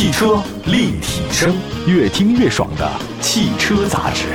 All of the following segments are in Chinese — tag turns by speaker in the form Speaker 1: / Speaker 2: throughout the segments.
Speaker 1: 汽车立体声，越听越爽的汽车杂志。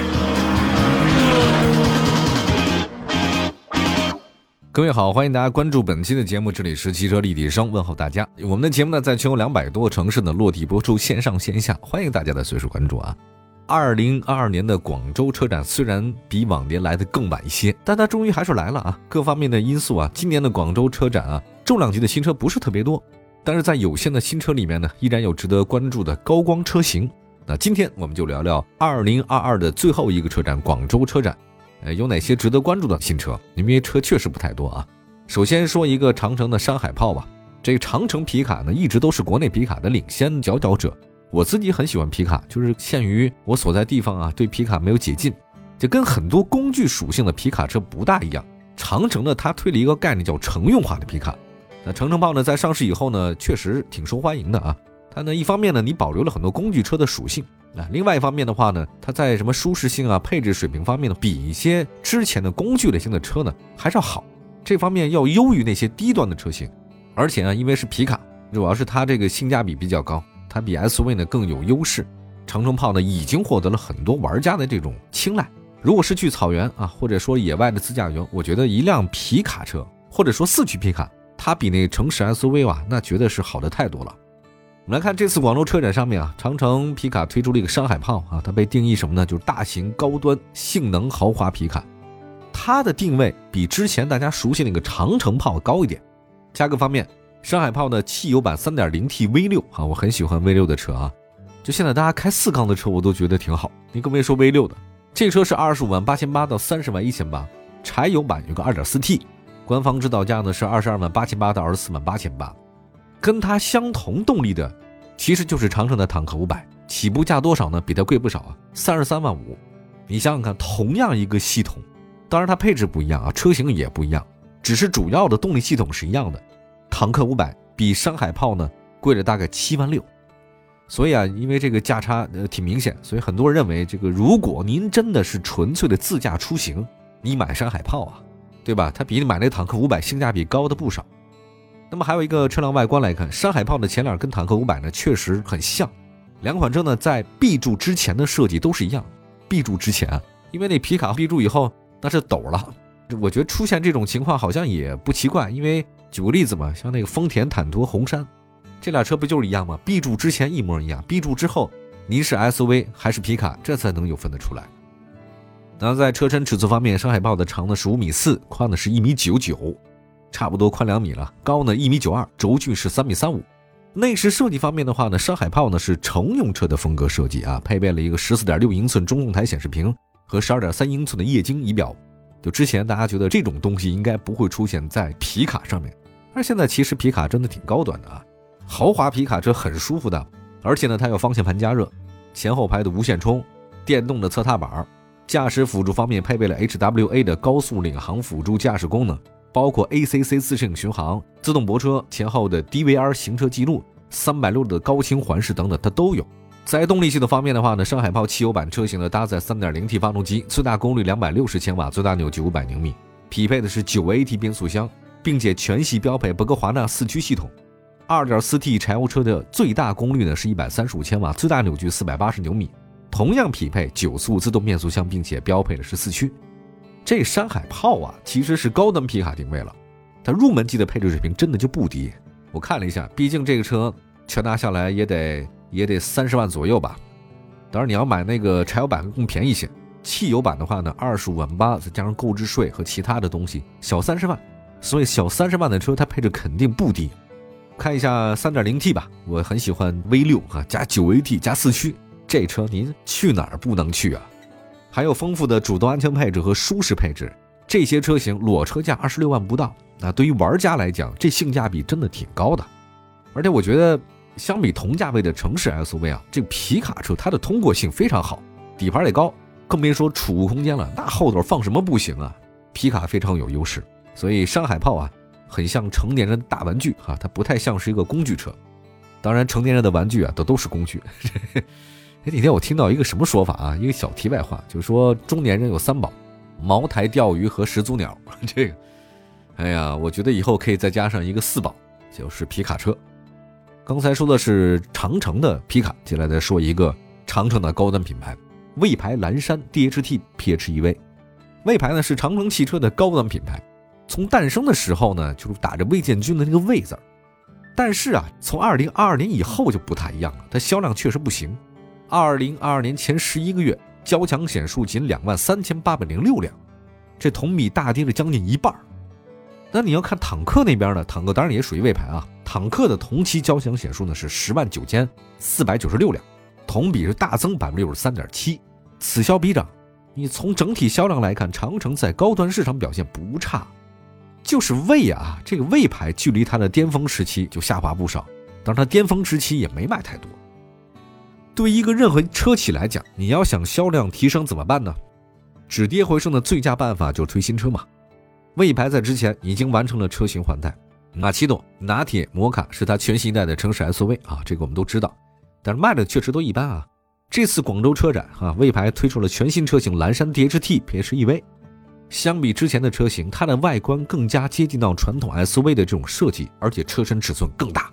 Speaker 2: 各位好，欢迎大家关注本期的节目，这里是汽车立体声，问候大家。我们的节目呢，在全国两百多个城市呢落地播出，线上线下，欢迎大家的随时关注啊。二零二二年的广州车展虽然比往年来的更晚一些，但它终于还是来了啊。各方面的因素啊，今年的广州车展啊，重量级的新车不是特别多，但是在有限的新车里面呢，依然有值得关注的高光车型。那今天我们就聊聊二零二二的最后一个车展——广州车展，呃，有哪些值得关注的新车？因为车确实不太多啊。首先说一个长城的山海炮吧，这个长城皮卡呢，一直都是国内皮卡的领先佼佼者。我自己很喜欢皮卡，就是限于我所在地方啊，对皮卡没有解禁，就跟很多工具属性的皮卡车不大一样。长城呢，它推了一个概念叫乘用化的皮卡。那长城炮呢，在上市以后呢，确实挺受欢迎的啊。它呢，一方面呢，你保留了很多工具车的属性啊；另外一方面的话呢，它在什么舒适性啊、配置水平方面呢，比一些之前的工具类型的车呢，还是要好。这方面要优于那些低端的车型。而且呢，因为是皮卡，主要是它这个性价比比较高。它比 SUV 呢更有优势，长城炮呢已经获得了很多玩家的这种青睐。如果是去草原啊，或者说野外的自驾游，我觉得一辆皮卡车或者说四驱皮卡，它比那城市 SUV 啊，那绝对是好的太多了。我们来看这次广州车展上面啊，长城皮卡推出了一个山海炮啊，它被定义什么呢？就是大型高端性能豪华皮卡。它的定位比之前大家熟悉那个长城炮高一点，价格方面。山海炮的汽油版 3.0T V6 啊，我很喜欢 V6 的车啊。就现在大家开四缸的车，我都觉得挺好。你更别说 V6 的，这车是二十五万八千八到三十万一千八。柴油版有个 2.4T，官方指导价呢是二十二万八千八到二十四万八千八。跟它相同动力的，其实就是长城的坦克500，起步价多少呢？比它贵不少啊，三十三万五。你想想看，同样一个系统，当然它配置不一样啊，车型也不一样，只是主要的动力系统是一样的。坦克五百比山海炮呢贵了大概七万六，所以啊，因为这个价差呃挺明显，所以很多人认为这个如果您真的是纯粹的自驾出行，你买山海炮啊，对吧？它比你买那坦克五百性价比高的不少。那么还有一个车辆外观来看，山海炮的前脸跟坦克五百呢确实很像，两款车呢在 B 柱之前的设计都是一样，B 柱之前，因为那皮卡 B 柱以后那是斗了，我觉得出现这种情况好像也不奇怪，因为。举个例子嘛，像那个丰田坦途、红杉，这俩车不就是一样吗？B 柱之前一模一样，B 柱之后，您是 SUV 还是皮卡，这才能有分得出来。那在车身尺寸方面，山海豹的长呢是五米四，宽呢是一米九九，差不多宽两米了。高呢一米九二，轴距是三米三五。内饰设计方面的话呢，山海豹呢是乘用车的风格设计啊，配备了一个十四点六英寸中控台显示屏和十二点三英寸的液晶仪表。就之前大家觉得这种东西应该不会出现在皮卡上面。而现在其实皮卡真的挺高端的啊，豪华皮卡车很舒服的，而且呢它有方向盘加热、前后排的无线充、电动的侧踏板，驾驶辅助方面配备了 HWA 的高速领航辅助驾驶功能，包括 ACC 自适应巡航、自动泊车、前后的 DVR 行车记录、三百六十度的高清环视等等，它都有。在动力系统方面的话呢，上海炮汽油版车型呢搭载 3.0T 发动机，最大功率260千瓦，最大扭矩500牛米，匹配的是 9AT 变速箱。并且全系标配博格华纳四驱系统，2.4T 柴油车的最大功率呢是一百三十五千瓦，最大扭矩四百八十牛米，同样匹配九速自动变速箱，并且标配的是四驱。这山海炮啊，其实是高端皮卡定位了，它入门级的配置水平真的就不低。我看了一下，毕竟这个车全拿下来也得也得三十万左右吧。当然你要买那个柴油版更便宜些，汽油版的话呢，二十五万八，再加上购置税和其他的东西，小三十万。所以小三十万的车，它配置肯定不低。看一下三点零 T 吧，我很喜欢 V 六啊，加九 AT 加四驱，这车您去哪儿不能去啊？还有丰富的主动安全配置和舒适配置，这些车型裸车价二十六万不到。那对于玩家来讲，这性价比真的挺高的。而且我觉得，相比同价位的城市 SUV 啊，这皮卡车它的通过性非常好，底盘也高，更别说储物空间了，那后头放什么不行啊？皮卡非常有优势。所以山海炮啊，很像成年人大玩具啊，它不太像是一个工具车。当然，成年人的玩具啊，都都是工具。哎，那天我听到一个什么说法啊？一个小题外话，就是说中年人有三宝：茅台、钓鱼和始祖鸟。这个，哎呀，我觉得以后可以再加上一个四宝，就是皮卡车。刚才说的是长城的皮卡，接下来再说一个长城的高端品牌——魏牌蓝山 DHT PHEV。魏牌呢是长城汽车的高端品牌，从诞生的时候呢就是打着魏建军的那个魏字儿。但是啊，从二零二二年以后就不太一样了，它销量确实不行。二零二二年前十一个月，交强险数仅两万三千八百零六辆，这同比大跌了将近一半。那你要看坦克那边呢，坦克当然也属于魏牌啊。坦克的同期交强险数呢是十万九千四百九十六辆，同比是大增百分之六十三点七，此消彼长。你从整体销量来看，长城在高端市场表现不差。就是魏啊，这个魏牌距离它的巅峰时期就下滑不少，但是它巅峰时期也没卖太多。对于一个任何车企来讲，你要想销量提升怎么办呢？止跌回升的最佳办法就是推新车嘛。魏牌在之前已经完成了车型换代，马奇朵、拿铁、摩卡是它全新一代的城市 SUV 啊，这个我们都知道，但是卖的确实都一般啊。这次广州车展啊，魏牌推出了全新车型蓝山 DHT PHEV。相比之前的车型，它的外观更加接近到传统 SUV 的这种设计，而且车身尺寸更大。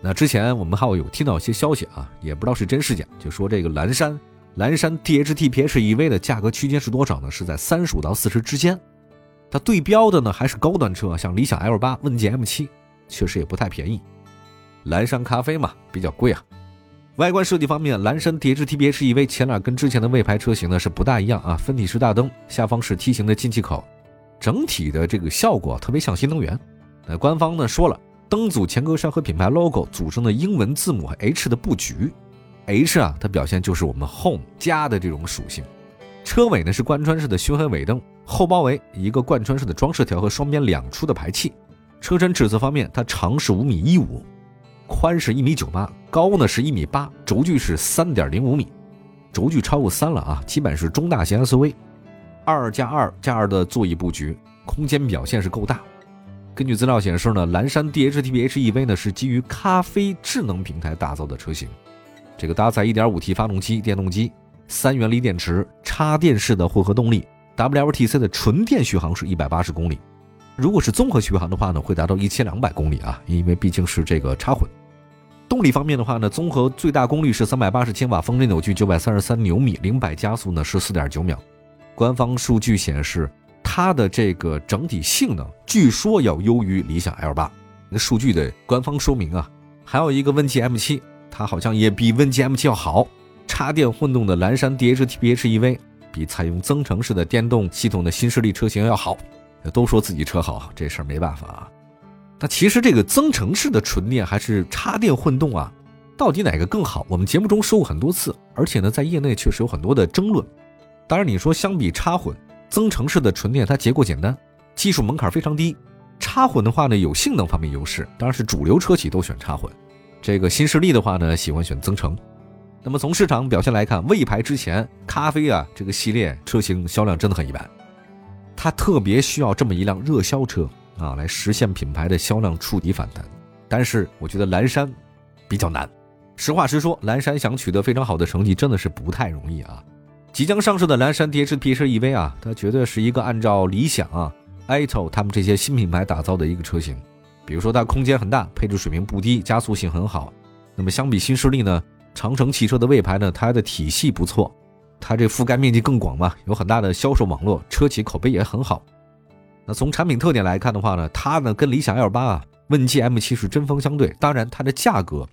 Speaker 2: 那之前我们还有听到一些消息啊，也不知道是真是假，就说这个蓝山蓝山 DHT PHEV 的价格区间是多少呢？是在三十五到四十之间。它对标的呢还是高端车，像理想 L 八、问界 M 七，确实也不太便宜。蓝山咖啡嘛，比较贵啊。外观设计方面，蓝山 DHT PHEV 前脸跟之前的魏牌车型呢是不大一样啊，分体式大灯，下方是梯形的进气口，整体的这个效果特别像新能源。那官方呢说了，灯组前格栅和品牌 logo 组成的英文字母 H 的布局，H 啊，它表现就是我们 Home 家的这种属性。车尾呢是贯穿式的熏黑尾灯，后包围一个贯穿式的装饰条和双边两出的排气。车身尺寸方面，它长是五米一五。宽是一米九八，高呢是一米八，轴距是三点零五米，轴距超过三了啊，基本是中大型 SUV，二加二加二的座椅布局，空间表现是够大。根据资料显示呢，蓝山 DHT PHEV 呢是基于咖啡智能平台打造的车型，这个搭载 1.5T 发动机电动机，三元锂电池，插电式的混合动力，WLTC 的纯电续航是一百八十公里。如果是综合续航的话呢，会达到一千两百公里啊，因为毕竟是这个插混。动力方面的话呢，综合最大功率是三百八十千瓦，峰值扭矩九百三十三牛米，零百加速呢是四点九秒。官方数据显示，它的这个整体性能据说要优于理想 L 八。那数据的官方说明啊，还有一个问界 M 七，它好像也比问界 M 七要好。插电混动的蓝山 DHT PHEV 比采用增程式的电动系统的新势力车型要好。都说自己车好，这事儿没办法啊。那其实这个增程式的纯电还是插电混动啊，到底哪个更好？我们节目中说过很多次，而且呢，在业内确实有很多的争论。当然，你说相比插混，增程式的纯电它结构简单，技术门槛非常低。插混的话呢，有性能方面优势，当然是主流车企都选插混。这个新势力的话呢，喜欢选增程。那么从市场表现来看，魏牌之前咖啡啊这个系列车型销量真的很一般。它特别需要这么一辆热销车啊，来实现品牌的销量触底反弹。但是我觉得蓝山比较难。实话实说，蓝山想取得非常好的成绩，真的是不太容易啊。即将上市的蓝山 DHT PHEV 啊，它绝对是一个按照理想啊、AITO 他们这些新品牌打造的一个车型。比如说它空间很大，配置水平不低，加速性很好。那么相比新势力呢，长城汽车的魏牌呢，它的体系不错。它这覆盖面积更广嘛，有很大的销售网络，车企口碑也很好。那从产品特点来看的话呢，它呢跟理想 L 八啊、问界 M 七是针锋相对。当然，它的价格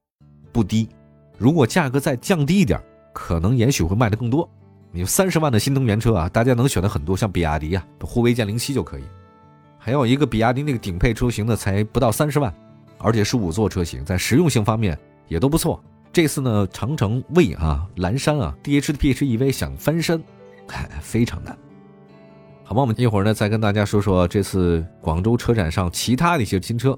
Speaker 2: 不低，如果价格再降低一点，可能也许会卖的更多。你三十万的新能源车啊，大家能选的很多，像比亚迪啊，护卫舰零七就可以。还有一个比亚迪那个顶配车型呢，才不到三十万，而且是五座车型，在实用性方面也都不错。这次呢，长城魏啊，蓝山啊，DHT PHEV 想翻身，哎，非常难。好吧，我们一会儿呢再跟大家说说这次广州车展上其他的一些新车。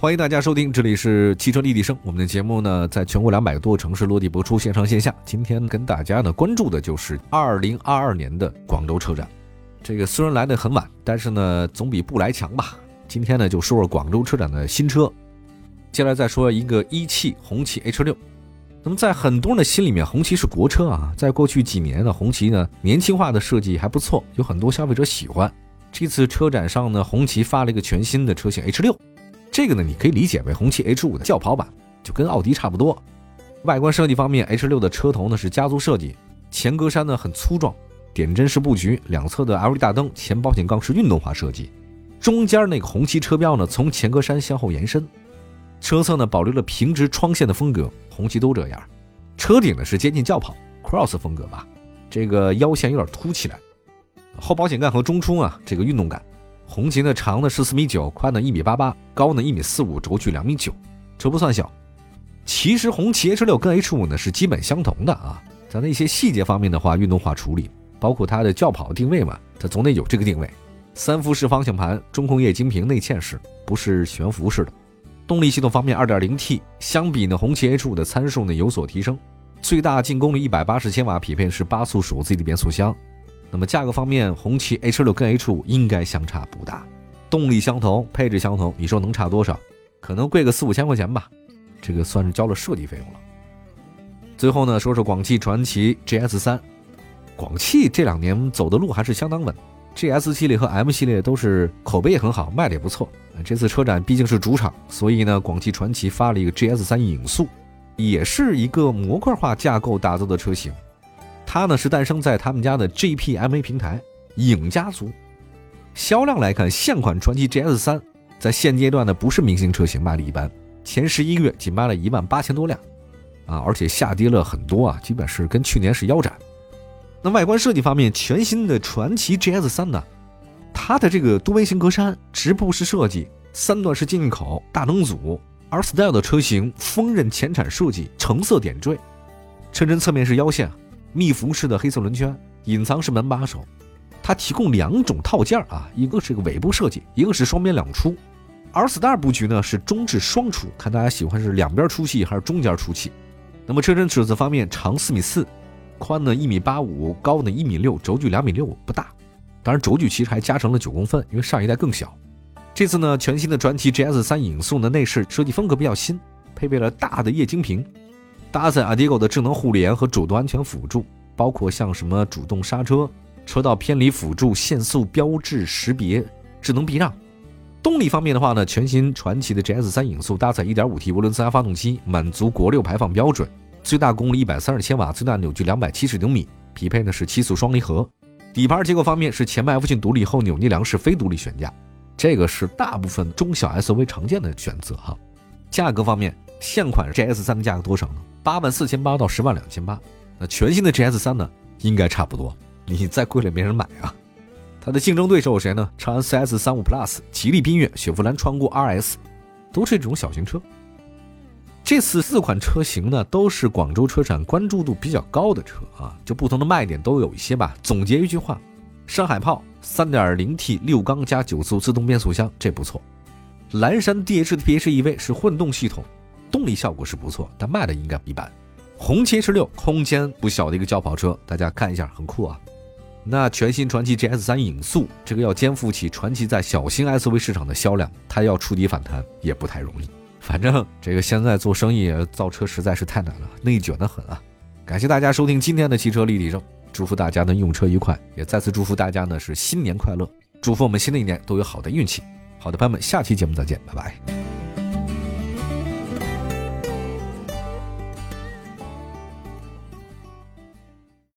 Speaker 2: 欢迎大家收听，这里是汽车立体声。我们的节目呢，在全国两百多个城市落地播出，线上线下。今天跟大家呢关注的就是二零二二年的广州车展。这个虽然来的很晚，但是呢，总比不来强吧。今天呢，就说说广州车展的新车。接下来再说一个一汽红旗 H 六。那么在很多人的心里面，红旗是国车啊。在过去几年呢，红旗呢年轻化的设计还不错，有很多消费者喜欢。这次车展上呢，红旗发了一个全新的车型 H 六，这个呢你可以理解为红旗 H 五的轿跑版，就跟奥迪差不多。外观设计方面，H 六的车头呢是家族设计，前格栅呢很粗壮，点阵式布局，两侧的 LED 大灯，前保险杠是运动化设计。中间那个红旗车标呢，从前格栅向后延伸，车侧呢保留了平直窗线的风格，红旗都这样。车顶呢是接近轿跑 cross 风格吧，这个腰线有点凸起来。后保险杠和中冲啊，这个运动感。红旗呢长呢是四米九，宽呢一米八八，高呢一米四五，轴距两米九，车不算小。其实红旗 H 六跟 H 五呢是基本相同的啊，在那些细节方面的话，运动化处理，包括它的轿跑定位嘛，它总得有这个定位。三辐式方向盘，中控液晶屏，内嵌式，不是悬浮式的。动力系统方面，2.0T，相比呢红旗 H5 的参数呢有所提升，最大净功率180千瓦，匹配是八速手自一体变速箱。那么价格方面，红旗 H6 跟 H5 应该相差不大，动力相同，配置相同，你说能差多少？可能贵个四五千块钱吧，这个算是交了设计费用了。最后呢，说说广汽传祺 GS3，广汽这两年走的路还是相当稳。GS 系列和 M 系列都是口碑也很好，卖的也不错。这次车展毕竟是主场，所以呢，广汽传祺发了一个 GS 三影速，也是一个模块化架构打造的车型。它呢是诞生在他们家的 GPMA 平台影家族。销量来看，现款传祺 GS 三在现阶段呢不是明星车型，卖的一般，前十一个月仅卖了一万八千多辆，啊，而且下跌了很多啊，基本是跟去年是腰斩。那外观设计方面，全新的传祺 GS 三呢，它的这个多边形格栅、直瀑式设计、三段式进口、大灯组、R Style 的车型、锋刃前铲设计、橙色点缀，车身侧面是腰线，密辐式的黑色轮圈，隐藏式门把手。它提供两种套件啊，一个是个尾部设计，一个是双边两出。R Star 布局呢是中置双出，看大家喜欢是两边出气还是中间出气。那么车身尺寸方面，长四米四。宽呢一米八五，高呢一米六，轴距两米六，不大。当然，轴距其实还加成了九公分，因为上一代更小。这次呢，全新的传祺 GS 三影送的内饰设计风格比较新，配备了大的液晶屏，搭载 Adigo 的智能互联和主动安全辅助，包括像什么主动刹车、车道偏离辅助、限速标志识别、智能避让。动力方面的话呢，全新传祺的 GS 三影速搭载 1.5T 涡轮增压发动机，满足国六排放标准。最大功率一百三十千瓦，最大扭矩两百七十牛米，匹配的是七速双离合。底盘结构方面是前麦弗逊独立，后扭力梁式非独立悬架，这个是大部分中小 SUV 常见的选择哈。价格方面，现款 GS 三的价格多少呢？八万四千八到十万两千八。那全新的 GS 三呢？应该差不多。你再贵了没人买啊。它的竞争对手有谁呢？长安 CS 三五 Plus、吉利缤越、雪佛兰创过 RS，都是这种小型车。这次四款车型呢，都是广州车展关注度比较高的车啊，就不同的卖点都有一些吧。总结一句话：山海炮 3.0T 六缸加九速自动变速箱，这不错。蓝山 DH 的 PHEV 是混动系统，动力效果是不错，但卖的应该一般。红旗 H 六空间不小的一个轿跑车，大家看一下，很酷啊。那全新传祺 GS 三影速，这个要肩负起传祺在小型 SUV 市场的销量，它要触底反弹也不太容易。反正这个现在做生意造车实在是太难了，内卷的很啊！感谢大家收听今天的汽车立体声，祝福大家呢用车愉快，也再次祝福大家呢是新年快乐，祝福我们新的一年都有好的运气。好的，朋友们，下期节目再见，拜拜。